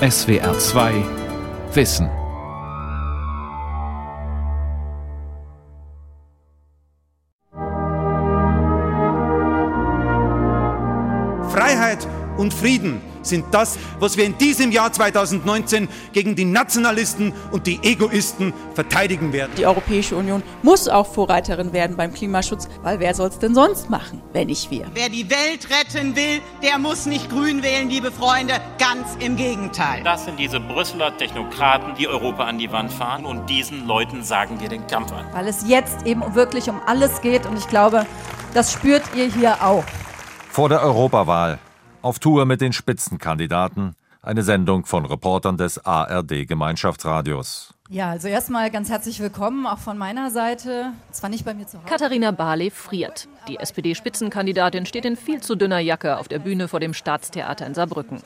SWR 2 Wissen. Und Frieden sind das, was wir in diesem Jahr 2019 gegen die Nationalisten und die Egoisten verteidigen werden. Die Europäische Union muss auch Vorreiterin werden beim Klimaschutz, weil wer soll es denn sonst machen, wenn nicht wir? Wer die Welt retten will, der muss nicht grün wählen, liebe Freunde, ganz im Gegenteil. Das sind diese Brüsseler Technokraten, die Europa an die Wand fahren und diesen Leuten sagen wir den Kampf an. Weil es jetzt eben wirklich um alles geht und ich glaube, das spürt ihr hier auch. Vor der Europawahl auf Tour mit den Spitzenkandidaten. Eine Sendung von Reportern des ARD Gemeinschaftsradios. Ja, also erstmal ganz herzlich willkommen, auch von meiner Seite. Zwar nicht bei mir zu Hause. Katharina Barley friert. Die SPD-Spitzenkandidatin steht in viel zu dünner Jacke auf der Bühne vor dem Staatstheater in Saarbrücken.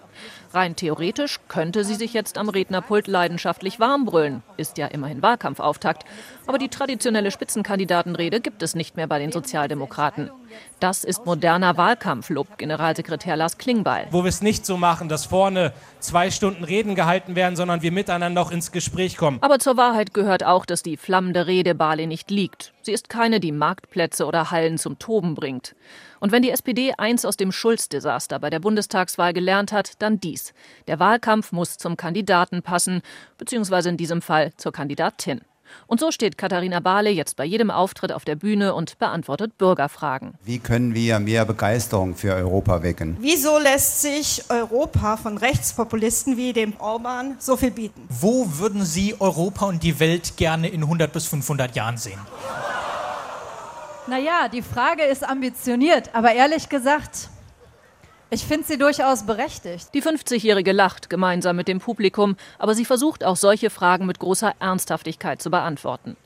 Rein theoretisch könnte sie sich jetzt am Rednerpult leidenschaftlich warm brüllen. Ist ja immerhin Wahlkampfauftakt. Aber die traditionelle Spitzenkandidatenrede gibt es nicht mehr bei den Sozialdemokraten. Das ist moderner Wahlkampf, lobt Generalsekretär Lars Klingbeil. Wo wir es nicht so machen, dass vorne zwei Stunden Reden gehalten werden, sondern wir miteinander auch ins Gespräch kommen. Aber zur Wahrheit gehört auch, dass die flammende Rede Barley nicht liegt. Sie ist keine, die Marktplätze oder Hallen zum Toben bringt. Und wenn die SPD eins aus dem Schulz-Desaster bei der Bundestagswahl gelernt hat, dann dies. Der Wahlkampf muss zum Kandidaten passen, beziehungsweise in diesem Fall zur Kandidatin. Und so steht Katharina Barley jetzt bei jedem Auftritt auf der Bühne und beantwortet Bürgerfragen. Wie können wir mehr Begeisterung für Europa wecken? Wieso lässt sich Europa von Rechtspopulisten wie dem Orban so viel bieten? Wo würden Sie Europa und die Welt gerne in 100 bis 500 Jahren sehen? Naja, die Frage ist ambitioniert, aber ehrlich gesagt, ich finde sie durchaus berechtigt. Die 50-Jährige lacht gemeinsam mit dem Publikum, aber sie versucht auch solche Fragen mit großer Ernsthaftigkeit zu beantworten.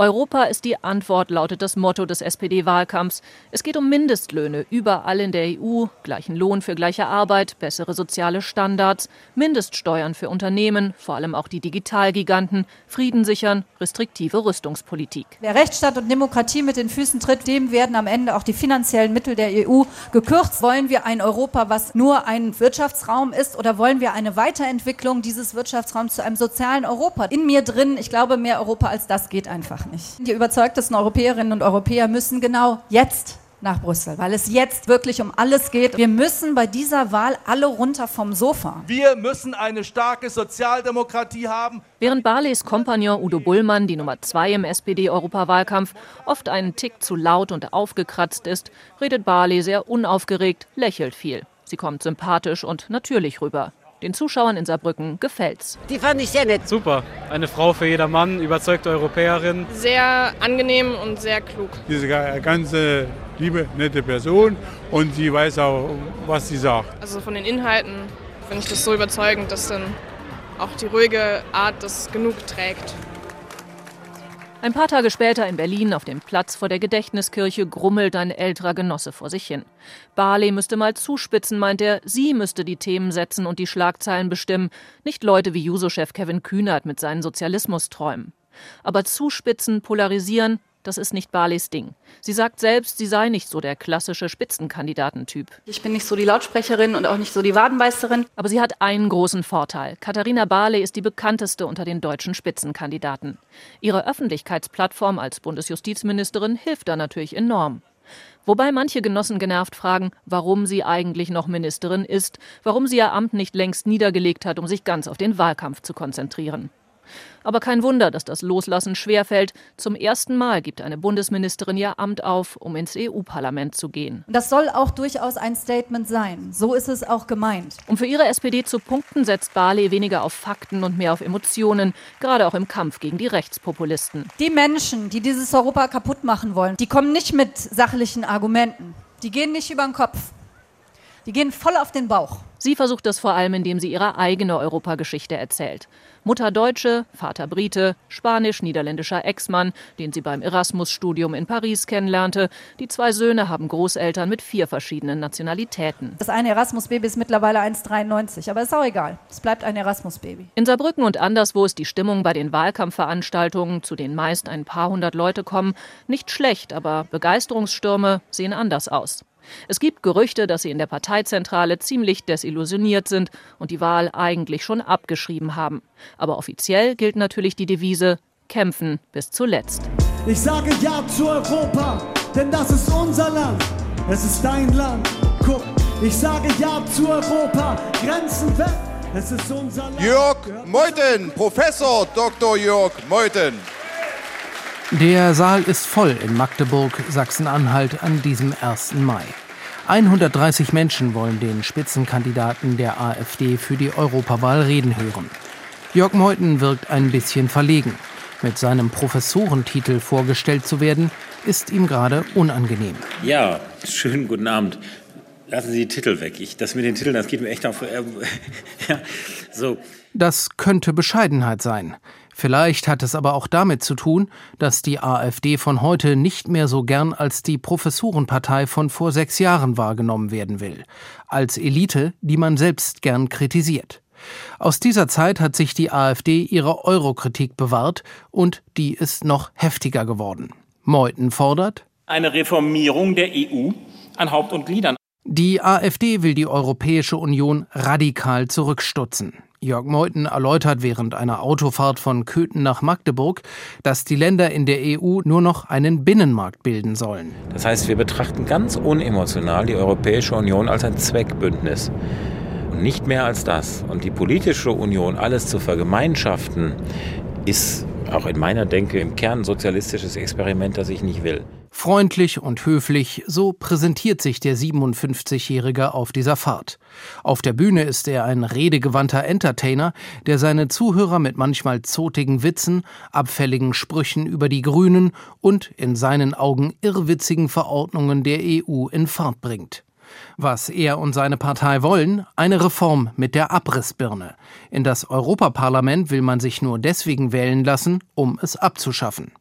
Europa ist die Antwort, lautet das Motto des SPD-Wahlkampfs. Es geht um Mindestlöhne überall in der EU, gleichen Lohn für gleiche Arbeit, bessere soziale Standards, Mindeststeuern für Unternehmen, vor allem auch die Digitalgiganten, Frieden sichern, restriktive Rüstungspolitik. Wer Rechtsstaat und Demokratie mit den Füßen tritt, dem werden am Ende auch die finanziellen Mittel der EU gekürzt. Wollen wir ein Europa, was nur ein Wirtschaftsraum ist, oder wollen wir eine Weiterentwicklung dieses Wirtschaftsraums zu einem sozialen Europa? In mir drin, ich glaube, mehr Europa als das geht einfach nicht. Die überzeugtesten Europäerinnen und Europäer müssen genau jetzt nach Brüssel, weil es jetzt wirklich um alles geht. Wir müssen bei dieser Wahl alle runter vom Sofa. Wir müssen eine starke Sozialdemokratie haben. Während Barleys Kompagnon Udo Bullmann, die Nummer zwei im SPD-Europawahlkampf, oft einen Tick zu laut und aufgekratzt ist, redet Barley sehr unaufgeregt, lächelt viel. Sie kommt sympathisch und natürlich rüber. Den Zuschauern in Saarbrücken gefällt's. Die fand ich sehr nett. Super. Eine Frau für jedermann, überzeugte Europäerin. Sehr angenehm und sehr klug. Diese ganze liebe, nette Person und sie weiß auch, was sie sagt. Also von den Inhalten finde ich das so überzeugend, dass dann auch die ruhige Art das genug trägt. Ein paar Tage später in Berlin auf dem Platz vor der Gedächtniskirche grummelt ein älterer Genosse vor sich hin. Barley müsste mal zuspitzen, meint er, sie müsste die Themen setzen und die Schlagzeilen bestimmen, nicht Leute wie Juso-Chef Kevin Kühnert mit seinen Sozialismusträumen. Aber zuspitzen, polarisieren, das ist nicht Barleys Ding. Sie sagt selbst, sie sei nicht so der klassische Spitzenkandidatentyp. Ich bin nicht so die Lautsprecherin und auch nicht so die Wadenbeißerin. Aber sie hat einen großen Vorteil. Katharina Barley ist die bekannteste unter den deutschen Spitzenkandidaten. Ihre Öffentlichkeitsplattform als Bundesjustizministerin hilft da natürlich enorm. Wobei manche Genossen genervt fragen, warum sie eigentlich noch Ministerin ist, warum sie ihr Amt nicht längst niedergelegt hat, um sich ganz auf den Wahlkampf zu konzentrieren. Aber kein Wunder, dass das Loslassen schwerfällt. Zum ersten Mal gibt eine Bundesministerin ihr Amt auf, um ins EU-Parlament zu gehen. Das soll auch durchaus ein Statement sein. So ist es auch gemeint. Um für ihre SPD zu punkten, setzt Barley weniger auf Fakten und mehr auf Emotionen, gerade auch im Kampf gegen die Rechtspopulisten. Die Menschen, die dieses Europa kaputt machen wollen, die kommen nicht mit sachlichen Argumenten. Die gehen nicht über den Kopf. Die gehen voll auf den Bauch. Sie versucht das vor allem, indem sie ihre eigene Europageschichte erzählt. Mutter Deutsche, Vater Brite, spanisch-niederländischer Ex-Mann, den sie beim Erasmus-Studium in Paris kennenlernte. Die zwei Söhne haben Großeltern mit vier verschiedenen Nationalitäten. Das eine Erasmus-Baby ist mittlerweile 1,93, aber ist auch egal. Es bleibt ein Erasmus-Baby. In Saarbrücken und anderswo ist die Stimmung bei den Wahlkampfveranstaltungen, zu denen meist ein paar hundert Leute kommen, nicht schlecht, aber Begeisterungsstürme sehen anders aus. Es gibt Gerüchte, dass sie in der Parteizentrale ziemlich desillusioniert sind und die Wahl eigentlich schon abgeschrieben haben. Aber offiziell gilt natürlich die Devise Kämpfen bis zuletzt. Ich sage Ja zu Europa, denn das ist unser Land. Es ist dein Land. Guck, ich sage Ja zu Europa, Grenzen weg. Es ist unser Land. Jörg Meuthen, Professor Dr. Jörg Meuthen. Der Saal ist voll in Magdeburg, Sachsen-Anhalt an diesem 1. Mai. 130 Menschen wollen den Spitzenkandidaten der AfD für die Europawahl reden hören. Jörg Meuthen wirkt ein bisschen verlegen. Mit seinem Professorentitel vorgestellt zu werden, ist ihm gerade unangenehm. Ja, schönen guten Abend. Lassen Sie die Titel weg. Ich, das mit den Titeln, das geht mir echt auf. Äh, ja, so. Das könnte Bescheidenheit sein. Vielleicht hat es aber auch damit zu tun, dass die AfD von heute nicht mehr so gern als die Professorenpartei von vor sechs Jahren wahrgenommen werden will, als Elite, die man selbst gern kritisiert. Aus dieser Zeit hat sich die AfD ihre Eurokritik bewahrt und die ist noch heftiger geworden. Meuthen fordert eine Reformierung der EU an Haupt und Gliedern. Die AfD will die Europäische Union radikal zurückstutzen. Jörg Meuthen erläutert während einer Autofahrt von Köthen nach Magdeburg, dass die Länder in der EU nur noch einen Binnenmarkt bilden sollen. Das heißt, wir betrachten ganz unemotional die Europäische Union als ein Zweckbündnis. Und nicht mehr als das. Und die politische Union, alles zu vergemeinschaften, ist auch in meiner Denke im Kern ein sozialistisches Experiment, das ich nicht will. Freundlich und höflich, so präsentiert sich der 57-Jährige auf dieser Fahrt. Auf der Bühne ist er ein redegewandter Entertainer, der seine Zuhörer mit manchmal zotigen Witzen, abfälligen Sprüchen über die Grünen und in seinen Augen irrwitzigen Verordnungen der EU in Fahrt bringt. Was er und seine Partei wollen, eine Reform mit der Abrissbirne. In das Europaparlament will man sich nur deswegen wählen lassen, um es abzuschaffen.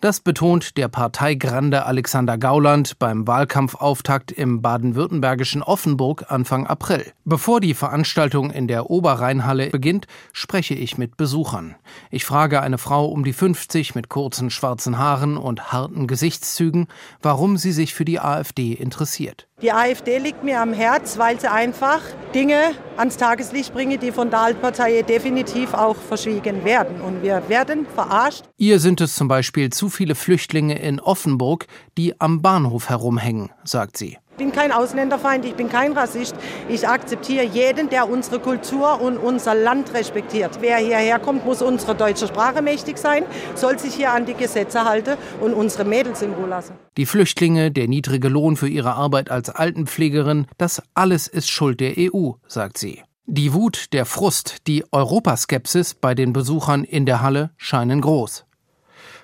Das betont der Parteigrande Alexander Gauland beim Wahlkampfauftakt im baden-württembergischen Offenburg Anfang April. Bevor die Veranstaltung in der Oberrheinhalle beginnt, spreche ich mit Besuchern. Ich frage eine Frau um die 50 mit kurzen schwarzen Haaren und harten Gesichtszügen, warum sie sich für die AfD interessiert. Die AfD liegt mir am Herz, weil sie einfach Dinge ans Tageslicht bringe, die von der Altpartei definitiv auch verschwiegen werden. Und wir werden verarscht. Ihr sind es zum Beispiel zu viele Flüchtlinge in Offenburg, die am Bahnhof herumhängen, sagt sie. Ich bin kein Ausländerfeind, ich bin kein Rassist. Ich akzeptiere jeden, der unsere Kultur und unser Land respektiert. Wer hierher kommt, muss unsere deutsche Sprache mächtig sein, soll sich hier an die Gesetze halten und unsere Mädels in Ruhe lassen. Die Flüchtlinge, der niedrige Lohn für ihre Arbeit als Altenpflegerin, das alles ist Schuld der EU, sagt sie. Die Wut, der Frust, die Europaskepsis bei den Besuchern in der Halle scheinen groß.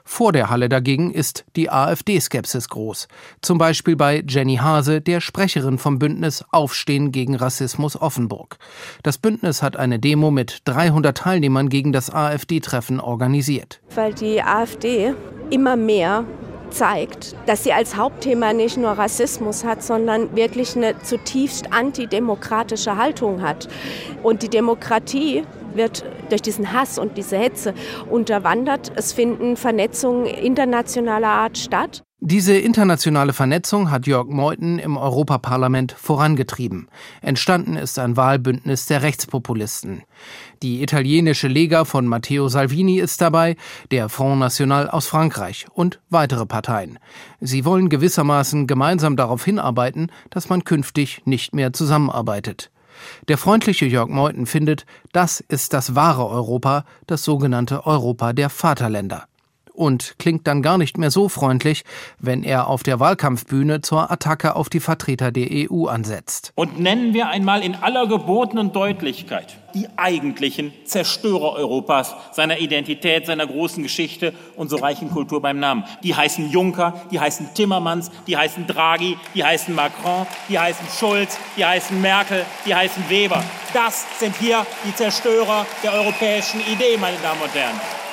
Vor der Halle dagegen ist die AfD-Skepsis groß. Zum Beispiel bei Jenny Hase, der Sprecherin vom Bündnis Aufstehen gegen Rassismus Offenburg. Das Bündnis hat eine Demo mit 300 Teilnehmern gegen das AfD-Treffen organisiert. Weil die AfD immer mehr zeigt, dass sie als Hauptthema nicht nur Rassismus hat, sondern wirklich eine zutiefst antidemokratische Haltung hat. Und die Demokratie wird durch diesen Hass und diese Hetze unterwandert. Es finden Vernetzungen internationaler Art statt. Diese internationale Vernetzung hat Jörg Meuthen im Europaparlament vorangetrieben. Entstanden ist ein Wahlbündnis der Rechtspopulisten. Die italienische Lega von Matteo Salvini ist dabei, der Front National aus Frankreich und weitere Parteien. Sie wollen gewissermaßen gemeinsam darauf hinarbeiten, dass man künftig nicht mehr zusammenarbeitet. Der freundliche Jörg Meuthen findet, das ist das wahre Europa, das sogenannte Europa der Vaterländer. Und klingt dann gar nicht mehr so freundlich, wenn er auf der Wahlkampfbühne zur Attacke auf die Vertreter der EU ansetzt. Und nennen wir einmal in aller gebotenen Deutlichkeit die eigentlichen Zerstörer Europas, seiner Identität, seiner großen Geschichte und so reichen Kultur beim Namen. Die heißen Juncker, die heißen Timmermans, die heißen Draghi, die heißen Macron, die heißen Schulz, die heißen Merkel, die heißen Weber. Das sind hier die Zerstörer der europäischen Idee, meine Damen und Herren.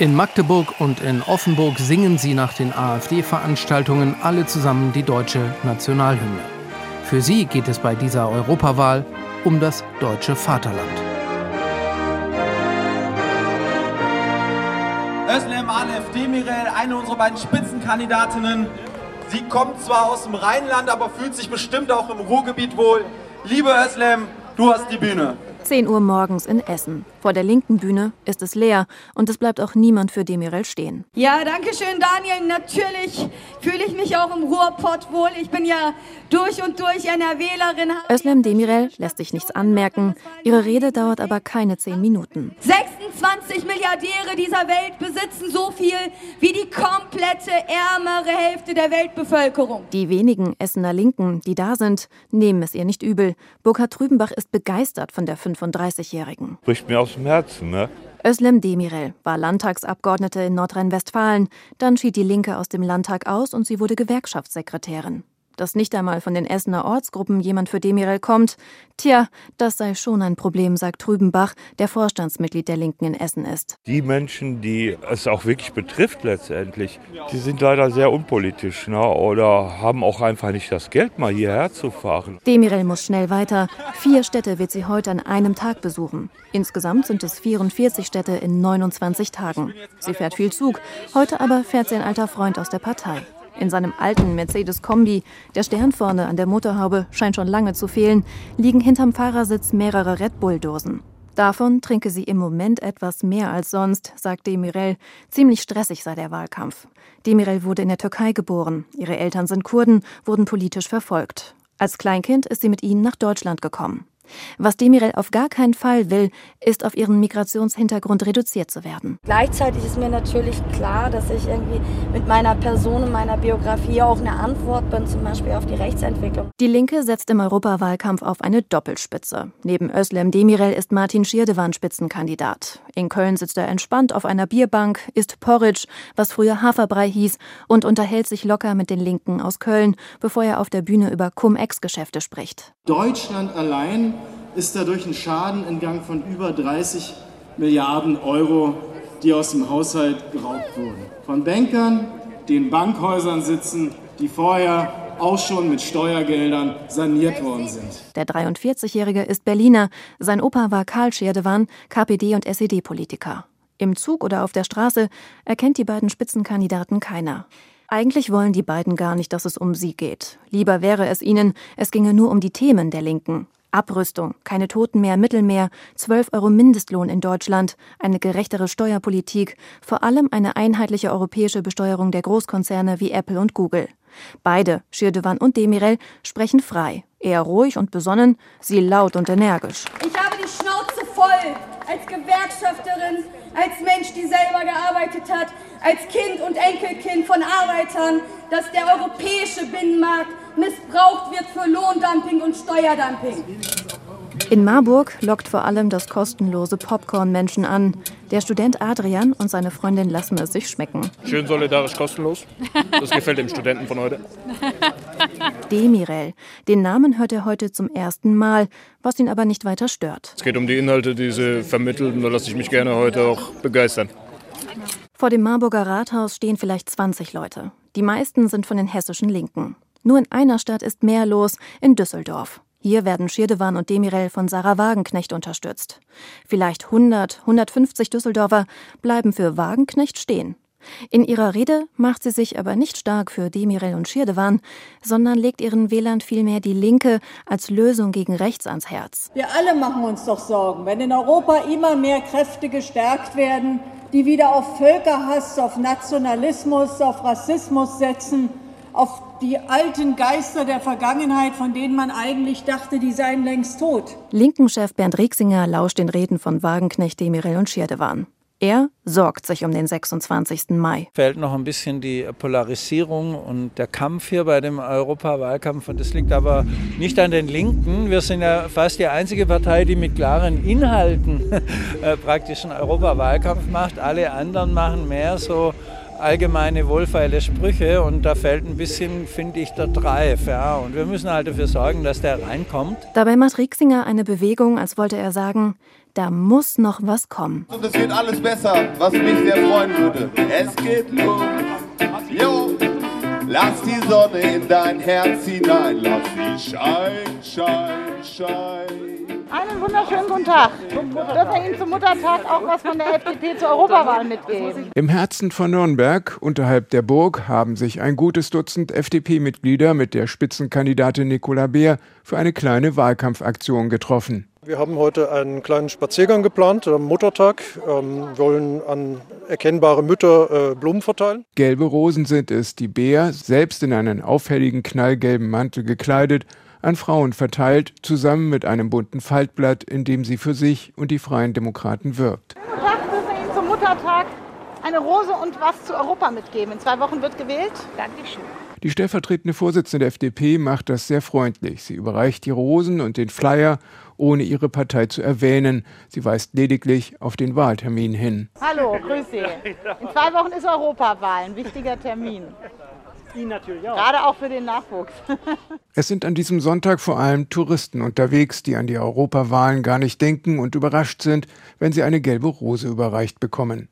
In Magdeburg und in Offenburg singen sie nach den AfD-Veranstaltungen alle zusammen die deutsche Nationalhymne. Für sie geht es bei dieser Europawahl um das deutsche Vaterland. Özlem Alef Demirel, eine unserer beiden Spitzenkandidatinnen, Sie kommt zwar aus dem Rheinland, aber fühlt sich bestimmt auch im Ruhrgebiet wohl. Liebe Özlem, du hast die Bühne. 10 Uhr morgens in Essen. Vor der linken Bühne ist es leer und es bleibt auch niemand für Demirel stehen. Ja, danke schön, Daniel. Natürlich fühle ich mich auch im Ruhrpott wohl. Ich bin ja durch und durch NRWlerin. Özlem Demirel lässt sich nichts anmerken. Ihre Rede dauert aber keine 10 Minuten. 26 Milliardäre dieser Welt besitzen so viel wie die komplette ärmere Hälfte der Weltbevölkerung. Die wenigen Essener Linken, die da sind, nehmen es ihr nicht übel. Burkhard Trübenbach ist begeistert von der 35-Jährigen. Bricht mir aus dem Herzen, ne? Özlem Demirel war Landtagsabgeordnete in Nordrhein-Westfalen. Dann schied die Linke aus dem Landtag aus und sie wurde Gewerkschaftssekretärin. Dass nicht einmal von den Essener Ortsgruppen jemand für Demirel kommt, tja, das sei schon ein Problem, sagt Trübenbach, der Vorstandsmitglied der Linken in Essen ist. Die Menschen, die es auch wirklich betrifft letztendlich, die sind leider sehr unpolitisch ne? oder haben auch einfach nicht das Geld, mal hierher zu fahren. Demirel muss schnell weiter. Vier Städte wird sie heute an einem Tag besuchen. Insgesamt sind es 44 Städte in 29 Tagen. Sie fährt viel Zug, heute aber fährt sie ein alter Freund aus der Partei. In seinem alten Mercedes-Kombi, der Stern vorne an der Motorhaube scheint schon lange zu fehlen, liegen hinterm Fahrersitz mehrere Red Bull-Dosen. Davon trinke sie im Moment etwas mehr als sonst, sagt Demirel. Ziemlich stressig sei der Wahlkampf. Demirel wurde in der Türkei geboren. Ihre Eltern sind Kurden, wurden politisch verfolgt. Als Kleinkind ist sie mit ihnen nach Deutschland gekommen. Was Demirel auf gar keinen Fall will, ist auf ihren Migrationshintergrund reduziert zu werden. Gleichzeitig ist mir natürlich klar, dass ich irgendwie mit meiner Person und meiner Biografie auch eine Antwort bin, zum Beispiel auf die Rechtsentwicklung. Die Linke setzt im Europawahlkampf auf eine Doppelspitze. Neben Özlem Demirel ist Martin Schirdewan Spitzenkandidat. In Köln sitzt er entspannt auf einer Bierbank, isst Porridge, was früher Haferbrei hieß, und unterhält sich locker mit den Linken aus Köln, bevor er auf der Bühne über Cum-Ex-Geschäfte spricht. Deutschland allein ist dadurch ein Schaden in Gang von über 30 Milliarden Euro, die aus dem Haushalt geraubt wurden. Von Bankern, die in Bankhäusern sitzen, die vorher auch schon mit Steuergeldern saniert worden sind. Der 43-Jährige ist Berliner. Sein Opa war Karl Scherdewan, KPD- und SED-Politiker. Im Zug oder auf der Straße erkennt die beiden Spitzenkandidaten keiner. Eigentlich wollen die beiden gar nicht, dass es um sie geht. Lieber wäre es ihnen, es ginge nur um die Themen der Linken. Abrüstung, keine Toten mehr, Mittelmeer, 12 Euro Mindestlohn in Deutschland, eine gerechtere Steuerpolitik, vor allem eine einheitliche europäische Besteuerung der Großkonzerne wie Apple und Google. Beide, Schirdewan und Demirel, sprechen frei. Er ruhig und besonnen, sie laut und energisch. Ich habe die Schnauze voll als Gewerkschafterin, als Mensch, die selber gearbeitet hat, als Kind und Enkelkind von Arbeitern, dass der europäische Binnenmarkt missbraucht wird für Lohndumping und Steuerdumping. In Marburg lockt vor allem das kostenlose Popcorn Menschen an. Der Student Adrian und seine Freundin lassen es sich schmecken. Schön solidarisch kostenlos. Das gefällt dem Studenten von heute. Demirel. Den Namen hört er heute zum ersten Mal, was ihn aber nicht weiter stört. Es geht um die Inhalte, die sie vermitteln. Da lasse ich mich gerne heute auch begeistern. Vor dem Marburger Rathaus stehen vielleicht 20 Leute. Die meisten sind von den hessischen Linken. Nur in einer Stadt ist mehr los, in Düsseldorf. Hier werden Schirdewan und Demirel von Sarah Wagenknecht unterstützt. Vielleicht 100, 150 Düsseldorfer bleiben für Wagenknecht stehen. In ihrer Rede macht sie sich aber nicht stark für Demirel und Schirdewan, sondern legt ihren Wählern vielmehr die Linke als Lösung gegen rechts ans Herz. Wir alle machen uns doch Sorgen, wenn in Europa immer mehr Kräfte gestärkt werden, die wieder auf Völkerhass, auf Nationalismus, auf Rassismus setzen, auf die alten Geister der Vergangenheit, von denen man eigentlich dachte, die seien längst tot. Linkenchef Bernd Rieksinger lauscht den Reden von Wagenknecht, Demirel und Schirdewan. Er sorgt sich um den 26. Mai. Fällt noch ein bisschen die Polarisierung und der Kampf hier bei dem Europawahlkampf. Und das liegt aber nicht an den Linken. Wir sind ja fast die einzige Partei, die mit klaren Inhalten äh, praktisch einen Europawahlkampf macht. Alle anderen machen mehr so allgemeine wohlfeile Sprüche und da fällt ein bisschen, finde ich, der Drive. Ja. Und wir müssen halt dafür sorgen, dass der reinkommt. Dabei macht Rieksinger eine Bewegung, als wollte er sagen, da muss noch was kommen. Und es wird alles besser, was mich sehr freuen würde. Es geht los. Jo, lass die Sonne in dein Herz hinein, lass sie schein, schein, schein. Einen wunderschönen guten Tag. Dürfen wir Ihnen zum Muttertag auch was von der FDP zur Europawahl mitgeben? Im Herzen von Nürnberg, unterhalb der Burg, haben sich ein gutes Dutzend FDP-Mitglieder mit der Spitzenkandidatin Nicola Beer für eine kleine Wahlkampfaktion getroffen. Wir haben heute einen kleinen Spaziergang geplant am Muttertag, ähm, wollen an erkennbare Mütter äh, Blumen verteilen. Gelbe Rosen sind es, die Bär, selbst in einen auffälligen knallgelben Mantel gekleidet, an Frauen verteilt, zusammen mit einem bunten Faltblatt, in dem sie für sich und die Freien Demokraten wirbt. Guten Tag, wir Ihnen zum Muttertag eine Rose und was zu Europa mitgeben. In zwei Wochen wird gewählt. Dankeschön. Die stellvertretende Vorsitzende der FDP macht das sehr freundlich. Sie überreicht die Rosen und den Flyer, ohne ihre Partei zu erwähnen. Sie weist lediglich auf den Wahltermin hin. Hallo, grüß Sie. In zwei Wochen ist Europawahl, ein wichtiger Termin. Ihnen natürlich auch. Gerade auch für den Nachwuchs. Es sind an diesem Sonntag vor allem Touristen unterwegs, die an die Europawahlen gar nicht denken und überrascht sind, wenn sie eine gelbe Rose überreicht bekommen.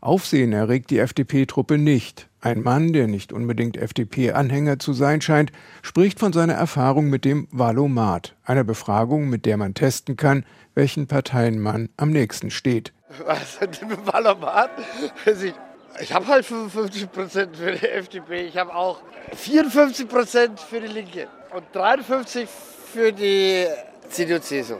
Aufsehen erregt die FDP-Truppe nicht. Ein Mann, der nicht unbedingt FDP-Anhänger zu sein scheint, spricht von seiner Erfahrung mit dem Valomat, einer Befragung, mit der man testen kann, welchen Parteien man am nächsten steht. Was dem Valomat? Ich habe halt 55 Prozent für die FDP. Ich habe auch 54 Prozent für die Linke und 53 für die CDU-CSU.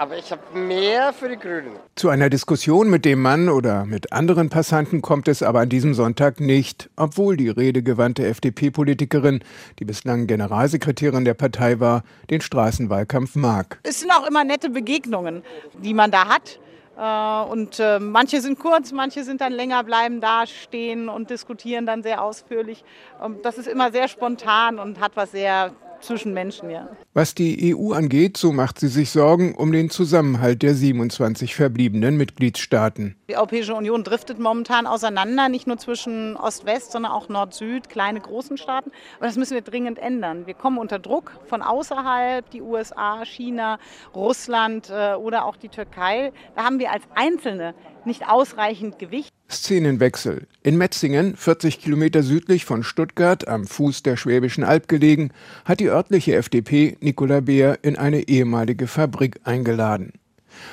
Aber ich habe mehr für die Grünen. Zu einer Diskussion mit dem Mann oder mit anderen Passanten kommt es aber an diesem Sonntag nicht, obwohl die redegewandte FDP-Politikerin, die bislang Generalsekretärin der Partei war, den Straßenwahlkampf mag. Es sind auch immer nette Begegnungen, die man da hat. Äh, Und äh, manche sind kurz, manche sind dann länger, bleiben da stehen und diskutieren dann sehr ausführlich. Ähm, Das ist immer sehr spontan und hat was sehr zwischen Menschen, ja. Was die EU angeht, so macht sie sich Sorgen um den Zusammenhalt der 27 verbliebenen Mitgliedstaaten. Die Europäische Union driftet momentan auseinander, nicht nur zwischen Ost-West, sondern auch Nord-Süd, kleine, großen Staaten. Aber das müssen wir dringend ändern. Wir kommen unter Druck von außerhalb, die USA, China, Russland äh, oder auch die Türkei. Da haben wir als Einzelne nicht ausreichend Gewicht. Szenenwechsel. In Metzingen, 40 Kilometer südlich von Stuttgart, am Fuß der Schwäbischen Alb gelegen, hat die örtliche FDP Nicola Beer in eine ehemalige Fabrik eingeladen.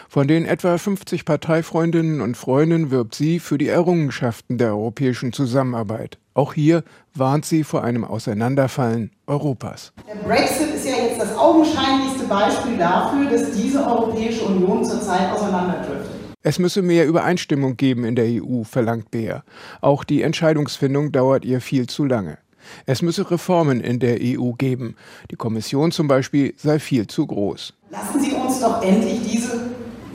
Von den etwa 50 Parteifreundinnen und Freunden wirbt sie für die Errungenschaften der europäischen Zusammenarbeit. Auch hier warnt sie vor einem Auseinanderfallen Europas. Der Brexit ist ja jetzt das augenscheinlichste Beispiel dafür, dass diese Europäische Union zurzeit auseinanderdriftet. Es müsse mehr Übereinstimmung geben in der EU, verlangt Beer. Auch die Entscheidungsfindung dauert ihr viel zu lange. Es müsse Reformen in der EU geben. Die Kommission zum Beispiel sei viel zu groß. Lassen Sie uns doch endlich diese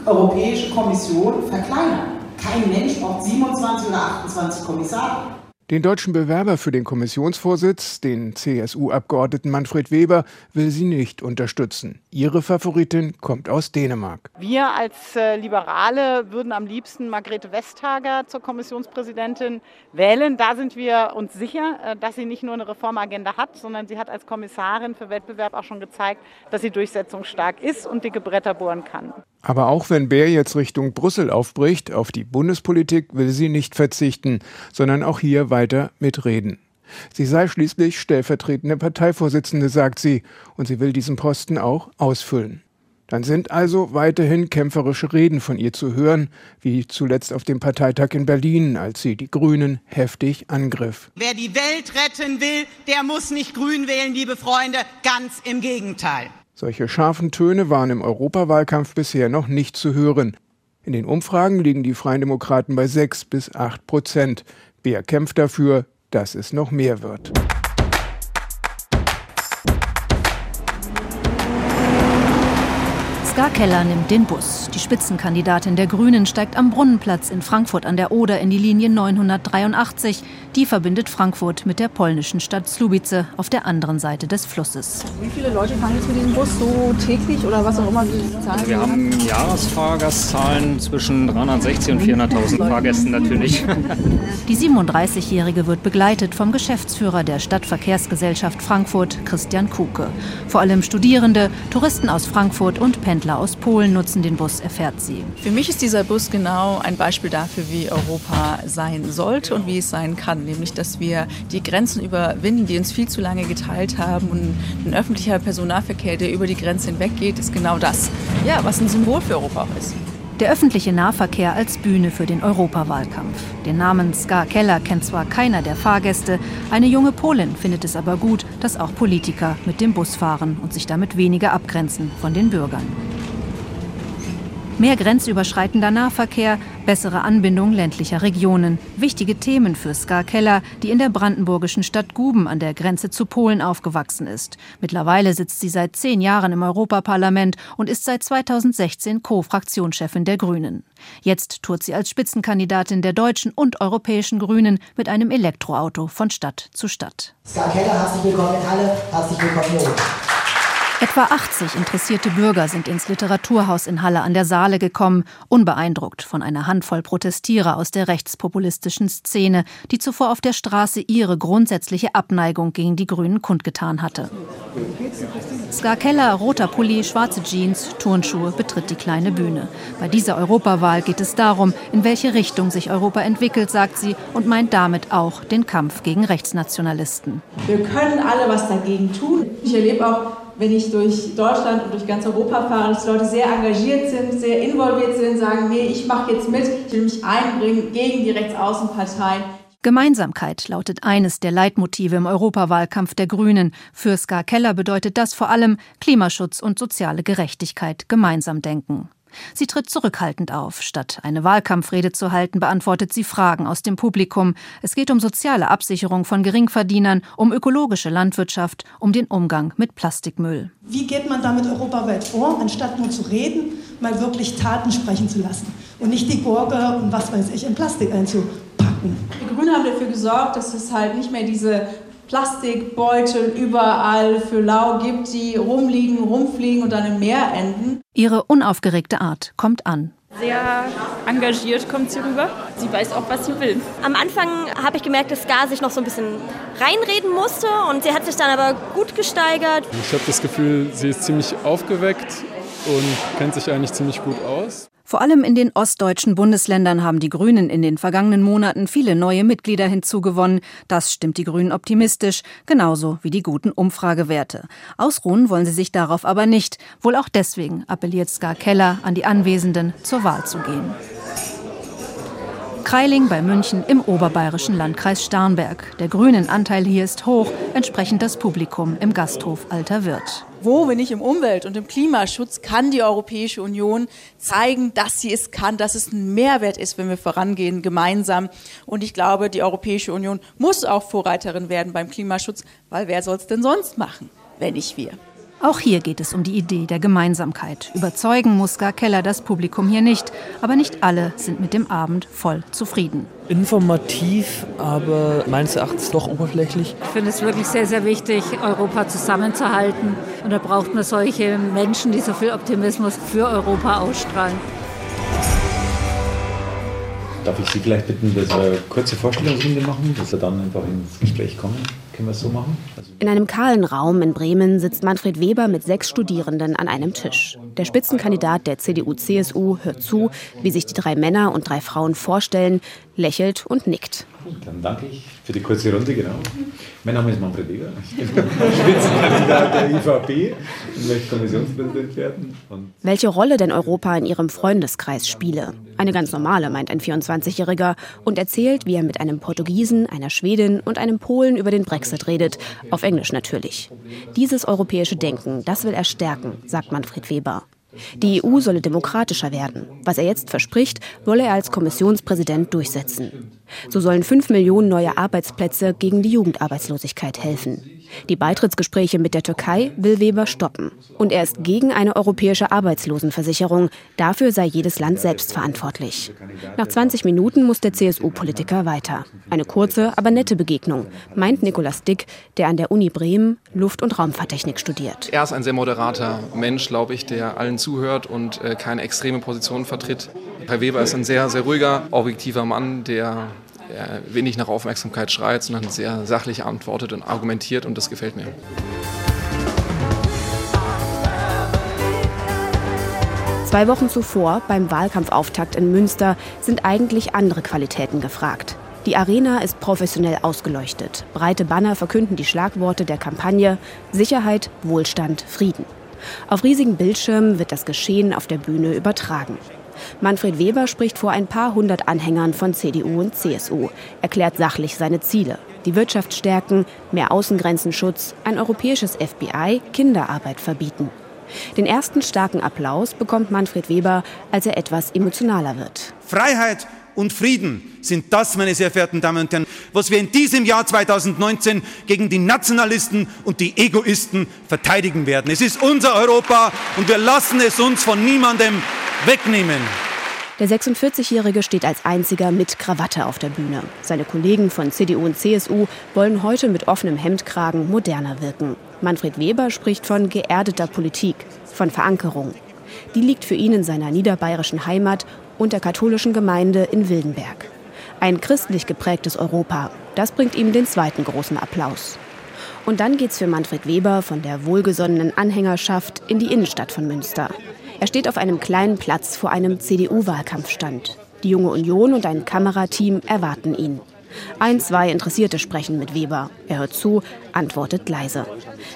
Europäische Kommission verkleinern. Kein Mensch braucht 27 oder 28 Kommissare. Den deutschen Bewerber für den Kommissionsvorsitz, den CSU-Abgeordneten Manfred Weber, will sie nicht unterstützen. Ihre Favoritin kommt aus Dänemark. Wir als äh, Liberale würden am liebsten Margrethe Vestager zur Kommissionspräsidentin wählen. Da sind wir uns sicher, äh, dass sie nicht nur eine Reformagenda hat, sondern sie hat als Kommissarin für Wettbewerb auch schon gezeigt, dass sie durchsetzungsstark ist und dicke Bretter bohren kann. Aber auch wenn Bär jetzt Richtung Brüssel aufbricht, auf die Bundespolitik will sie nicht verzichten, sondern auch hier weiter mitreden. Sie sei schließlich stellvertretende Parteivorsitzende, sagt sie, und sie will diesen Posten auch ausfüllen. Dann sind also weiterhin kämpferische Reden von ihr zu hören, wie zuletzt auf dem Parteitag in Berlin, als sie die Grünen heftig angriff. Wer die Welt retten will, der muss nicht grün wählen, liebe Freunde. Ganz im Gegenteil. Solche scharfen Töne waren im Europawahlkampf bisher noch nicht zu hören. In den Umfragen liegen die Freien Demokraten bei 6 bis 8 Prozent. Wer kämpft dafür, dass es noch mehr wird? Ska Keller nimmt den Bus. Die Spitzenkandidatin der Grünen steigt am Brunnenplatz in Frankfurt an der Oder in die Linie 983. Die verbindet Frankfurt mit der polnischen Stadt Slubice auf der anderen Seite des Flusses. Wie viele Leute fahren jetzt mit diesem Bus so täglich oder was auch immer Zahlen Wir haben Jahresfahrgastzahlen zwischen 360 und 400.000 Fahrgästen natürlich. Die 37-Jährige wird begleitet vom Geschäftsführer der Stadtverkehrsgesellschaft Frankfurt, Christian Kuke. Vor allem Studierende, Touristen aus Frankfurt und Pendler aus Polen nutzen den Bus, erfährt sie. Für mich ist dieser Bus genau ein Beispiel dafür, wie Europa sein sollte und wie es sein kann. Nämlich, dass wir die Grenzen überwinden, die uns viel zu lange geteilt haben. Und ein öffentlicher Personalverkehr, der über die Grenze hinweg geht, ist genau das. Ja, was ein Symbol für Europa auch ist. Der öffentliche Nahverkehr als Bühne für den Europawahlkampf. Den Namen Ska Keller kennt zwar keiner der Fahrgäste, eine junge Polin findet es aber gut, dass auch Politiker mit dem Bus fahren und sich damit weniger abgrenzen von den Bürgern. Mehr grenzüberschreitender Nahverkehr, bessere Anbindung ländlicher Regionen. Wichtige Themen für Ska Keller, die in der brandenburgischen Stadt Guben an der Grenze zu Polen aufgewachsen ist. Mittlerweile sitzt sie seit zehn Jahren im Europaparlament und ist seit 2016 Co-Fraktionschefin der Grünen. Jetzt tourt sie als Spitzenkandidatin der deutschen und europäischen Grünen mit einem Elektroauto von Stadt zu Stadt. Ska Keller, herzlich willkommen in Halle, herzlich willkommen hier. Etwa 80 interessierte Bürger sind ins Literaturhaus in Halle an der Saale gekommen, unbeeindruckt von einer Handvoll Protestierer aus der rechtspopulistischen Szene, die zuvor auf der Straße ihre grundsätzliche Abneigung gegen die Grünen kundgetan hatte. Ska Keller, roter Pulli, schwarze Jeans, Turnschuhe betritt die kleine Bühne. Bei dieser Europawahl geht es darum, in welche Richtung sich Europa entwickelt, sagt sie, und meint damit auch den Kampf gegen Rechtsnationalisten. Wir können alle was dagegen tun. Ich erlebe auch wenn ich durch Deutschland und durch ganz Europa fahre, dass Leute sehr engagiert sind, sehr involviert sind, sagen, nee, ich mache jetzt mit, ich will mich einbringen gegen die Rechtsaußenparteien. Gemeinsamkeit lautet eines der Leitmotive im Europawahlkampf der Grünen. Für Ska Keller bedeutet das vor allem Klimaschutz und soziale Gerechtigkeit gemeinsam denken. Sie tritt zurückhaltend auf. Statt eine Wahlkampfrede zu halten, beantwortet sie Fragen aus dem Publikum. Es geht um soziale Absicherung von Geringverdienern, um ökologische Landwirtschaft, um den Umgang mit Plastikmüll. Wie geht man damit europaweit vor, anstatt nur zu reden, mal wirklich Taten sprechen zu lassen und nicht die Gurke und was weiß ich in Plastik einzupacken? Die Grünen haben dafür gesorgt, dass es halt nicht mehr diese Plastikbeutel überall für Lau gibt, die rumliegen, rumfliegen und dann im Meer enden. Ihre unaufgeregte Art kommt an. Sehr engagiert kommt sie rüber. Sie weiß auch, was sie will. Am Anfang habe ich gemerkt, dass Gar sich noch so ein bisschen reinreden musste und sie hat sich dann aber gut gesteigert. Ich habe das Gefühl, sie ist ziemlich aufgeweckt und kennt sich eigentlich ziemlich gut aus. Vor allem in den ostdeutschen Bundesländern haben die Grünen in den vergangenen Monaten viele neue Mitglieder hinzugewonnen. Das stimmt die Grünen optimistisch, genauso wie die guten Umfragewerte. Ausruhen wollen sie sich darauf aber nicht. Wohl auch deswegen appelliert Ska Keller an die Anwesenden, zur Wahl zu gehen. Kreiling bei München im oberbayerischen Landkreis Starnberg. Der grünen Anteil hier ist hoch, entsprechend das Publikum im Gasthof Alter Wirt. Wo, wenn nicht im Umwelt- und im Klimaschutz, kann die Europäische Union zeigen, dass sie es kann, dass es ein Mehrwert ist, wenn wir vorangehen gemeinsam. Und ich glaube, die Europäische Union muss auch Vorreiterin werden beim Klimaschutz, weil wer soll es denn sonst machen, wenn nicht wir? Auch hier geht es um die Idee der Gemeinsamkeit. Überzeugen muss gar Keller das Publikum hier nicht, aber nicht alle sind mit dem Abend voll zufrieden. Informativ, aber meines Erachtens doch oberflächlich. Ich finde es wirklich sehr, sehr wichtig, Europa zusammenzuhalten. Und da braucht man solche Menschen, die so viel Optimismus für Europa ausstrahlen. Darf ich Sie vielleicht bitten, dass wir eine kurze Vorstellungsrunde machen, dass wir dann einfach ins Gespräch kommen? Können wir es so machen? Also in einem kahlen Raum in Bremen sitzt Manfred Weber mit sechs Studierenden an einem Tisch. Der Spitzenkandidat der CDU-CSU hört zu, wie sich die drei Männer und drei Frauen vorstellen, lächelt und nickt. Dann danke ich für die kurze Runde, genau. Mein Name ist Manfred Weber. Ich bin Spitzenkandidat der IVP und möchte Kommissionspräsident werden. Und Welche Rolle denn Europa in Ihrem Freundeskreis spiele? Eine ganz normale, meint ein 24-Jähriger und erzählt, wie er mit einem Portugiesen, einer Schwedin und einem Polen über den Brexit redet. Auf Englisch natürlich. Dieses europäische Denken, das will er stärken, sagt Manfred Weber. Die EU solle demokratischer werden. Was er jetzt verspricht, wolle er als Kommissionspräsident durchsetzen. So sollen fünf Millionen neue Arbeitsplätze gegen die Jugendarbeitslosigkeit helfen. Die Beitrittsgespräche mit der Türkei will Weber stoppen. Und er ist gegen eine europäische Arbeitslosenversicherung. Dafür sei jedes Land selbst verantwortlich. Nach 20 Minuten muss der CSU-Politiker weiter. Eine kurze, aber nette Begegnung, meint Nikolaus Dick, der an der Uni Bremen Luft- und Raumfahrttechnik studiert. Er ist ein sehr moderater Mensch, glaube ich, der allen zuhört und äh, keine extreme Position vertritt. Herr Weber ist ein sehr, sehr ruhiger, objektiver Mann, der wenig nach Aufmerksamkeit schreit, sondern sehr sachlich antwortet und argumentiert und das gefällt mir. Zwei Wochen zuvor, beim Wahlkampfauftakt in Münster, sind eigentlich andere Qualitäten gefragt. Die Arena ist professionell ausgeleuchtet. Breite Banner verkünden die Schlagworte der Kampagne Sicherheit, Wohlstand, Frieden. Auf riesigen Bildschirmen wird das Geschehen auf der Bühne übertragen. Manfred Weber spricht vor ein paar hundert Anhängern von CDU und CSU, erklärt sachlich seine Ziele. Die Wirtschaft stärken, mehr Außengrenzenschutz, ein europäisches FBI, Kinderarbeit verbieten. Den ersten starken Applaus bekommt Manfred Weber, als er etwas emotionaler wird. Freiheit und Frieden sind das, meine sehr verehrten Damen und Herren, was wir in diesem Jahr 2019 gegen die Nationalisten und die Egoisten verteidigen werden. Es ist unser Europa und wir lassen es uns von niemandem wegnehmen. Der 46-Jährige steht als einziger mit Krawatte auf der Bühne. Seine Kollegen von CDU und CSU wollen heute mit offenem Hemdkragen moderner wirken. Manfred Weber spricht von geerdeter Politik, von Verankerung. Die liegt für ihn in seiner niederbayerischen Heimat und der katholischen Gemeinde in Wildenberg. Ein christlich geprägtes Europa, das bringt ihm den zweiten großen Applaus. Und dann geht's für Manfred Weber von der wohlgesonnenen Anhängerschaft in die Innenstadt von Münster. Er steht auf einem kleinen Platz vor einem CDU-Wahlkampfstand. Die junge Union und ein Kamerateam erwarten ihn. Ein, zwei Interessierte sprechen mit Weber. Er hört zu, antwortet leise.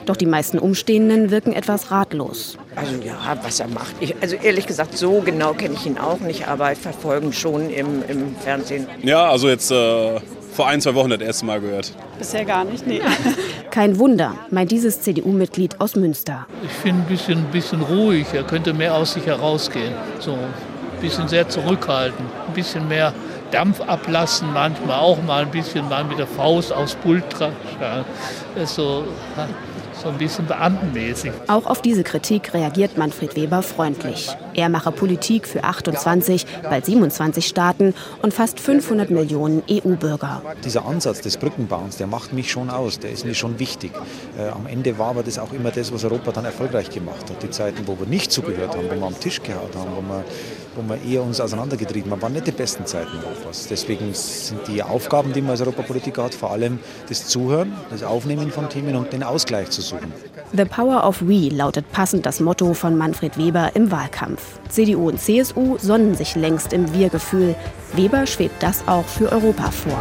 Doch die meisten Umstehenden wirken etwas ratlos. Also ja, was er macht. Ich, also ehrlich gesagt, so genau kenne ich ihn auch nicht, aber ich verfolge ihn schon im, im Fernsehen. Ja, also jetzt äh, vor ein, zwei Wochen das erste Mal gehört. Bisher gar nicht, nee. Kein Wunder, meint dieses CDU-Mitglied aus Münster. Ich finde ein bisschen, bisschen ruhig. Er könnte mehr aus sich herausgehen. So ein bisschen sehr zurückhaltend, ein bisschen mehr Dampf ablassen, manchmal auch mal ein bisschen mal mit der Faust aufs Pult ja, so, so ein bisschen beamtenmäßig. Auch auf diese Kritik reagiert Manfred Weber freundlich. Er mache Politik für 28, bald 27 Staaten und fast 500 Millionen EU-Bürger. Dieser Ansatz des Brückenbauens, der macht mich schon aus, der ist mir schon wichtig. Äh, am Ende war aber das auch immer das, was Europa dann erfolgreich gemacht hat. Die Zeiten, wo wir nicht zugehört haben, wo wir am Tisch gehauen haben, wo wir wo wir eher uns auseinandergetrieben haben, waren nicht die besten Zeiten Europas. Deswegen sind die Aufgaben, die man als Europapolitiker hat, vor allem das Zuhören, das Aufnehmen von Themen und den Ausgleich zu suchen. The Power of We lautet passend das Motto von Manfred Weber im Wahlkampf. CDU und CSU sonnen sich längst im Wir-Gefühl. Weber schwebt das auch für Europa vor.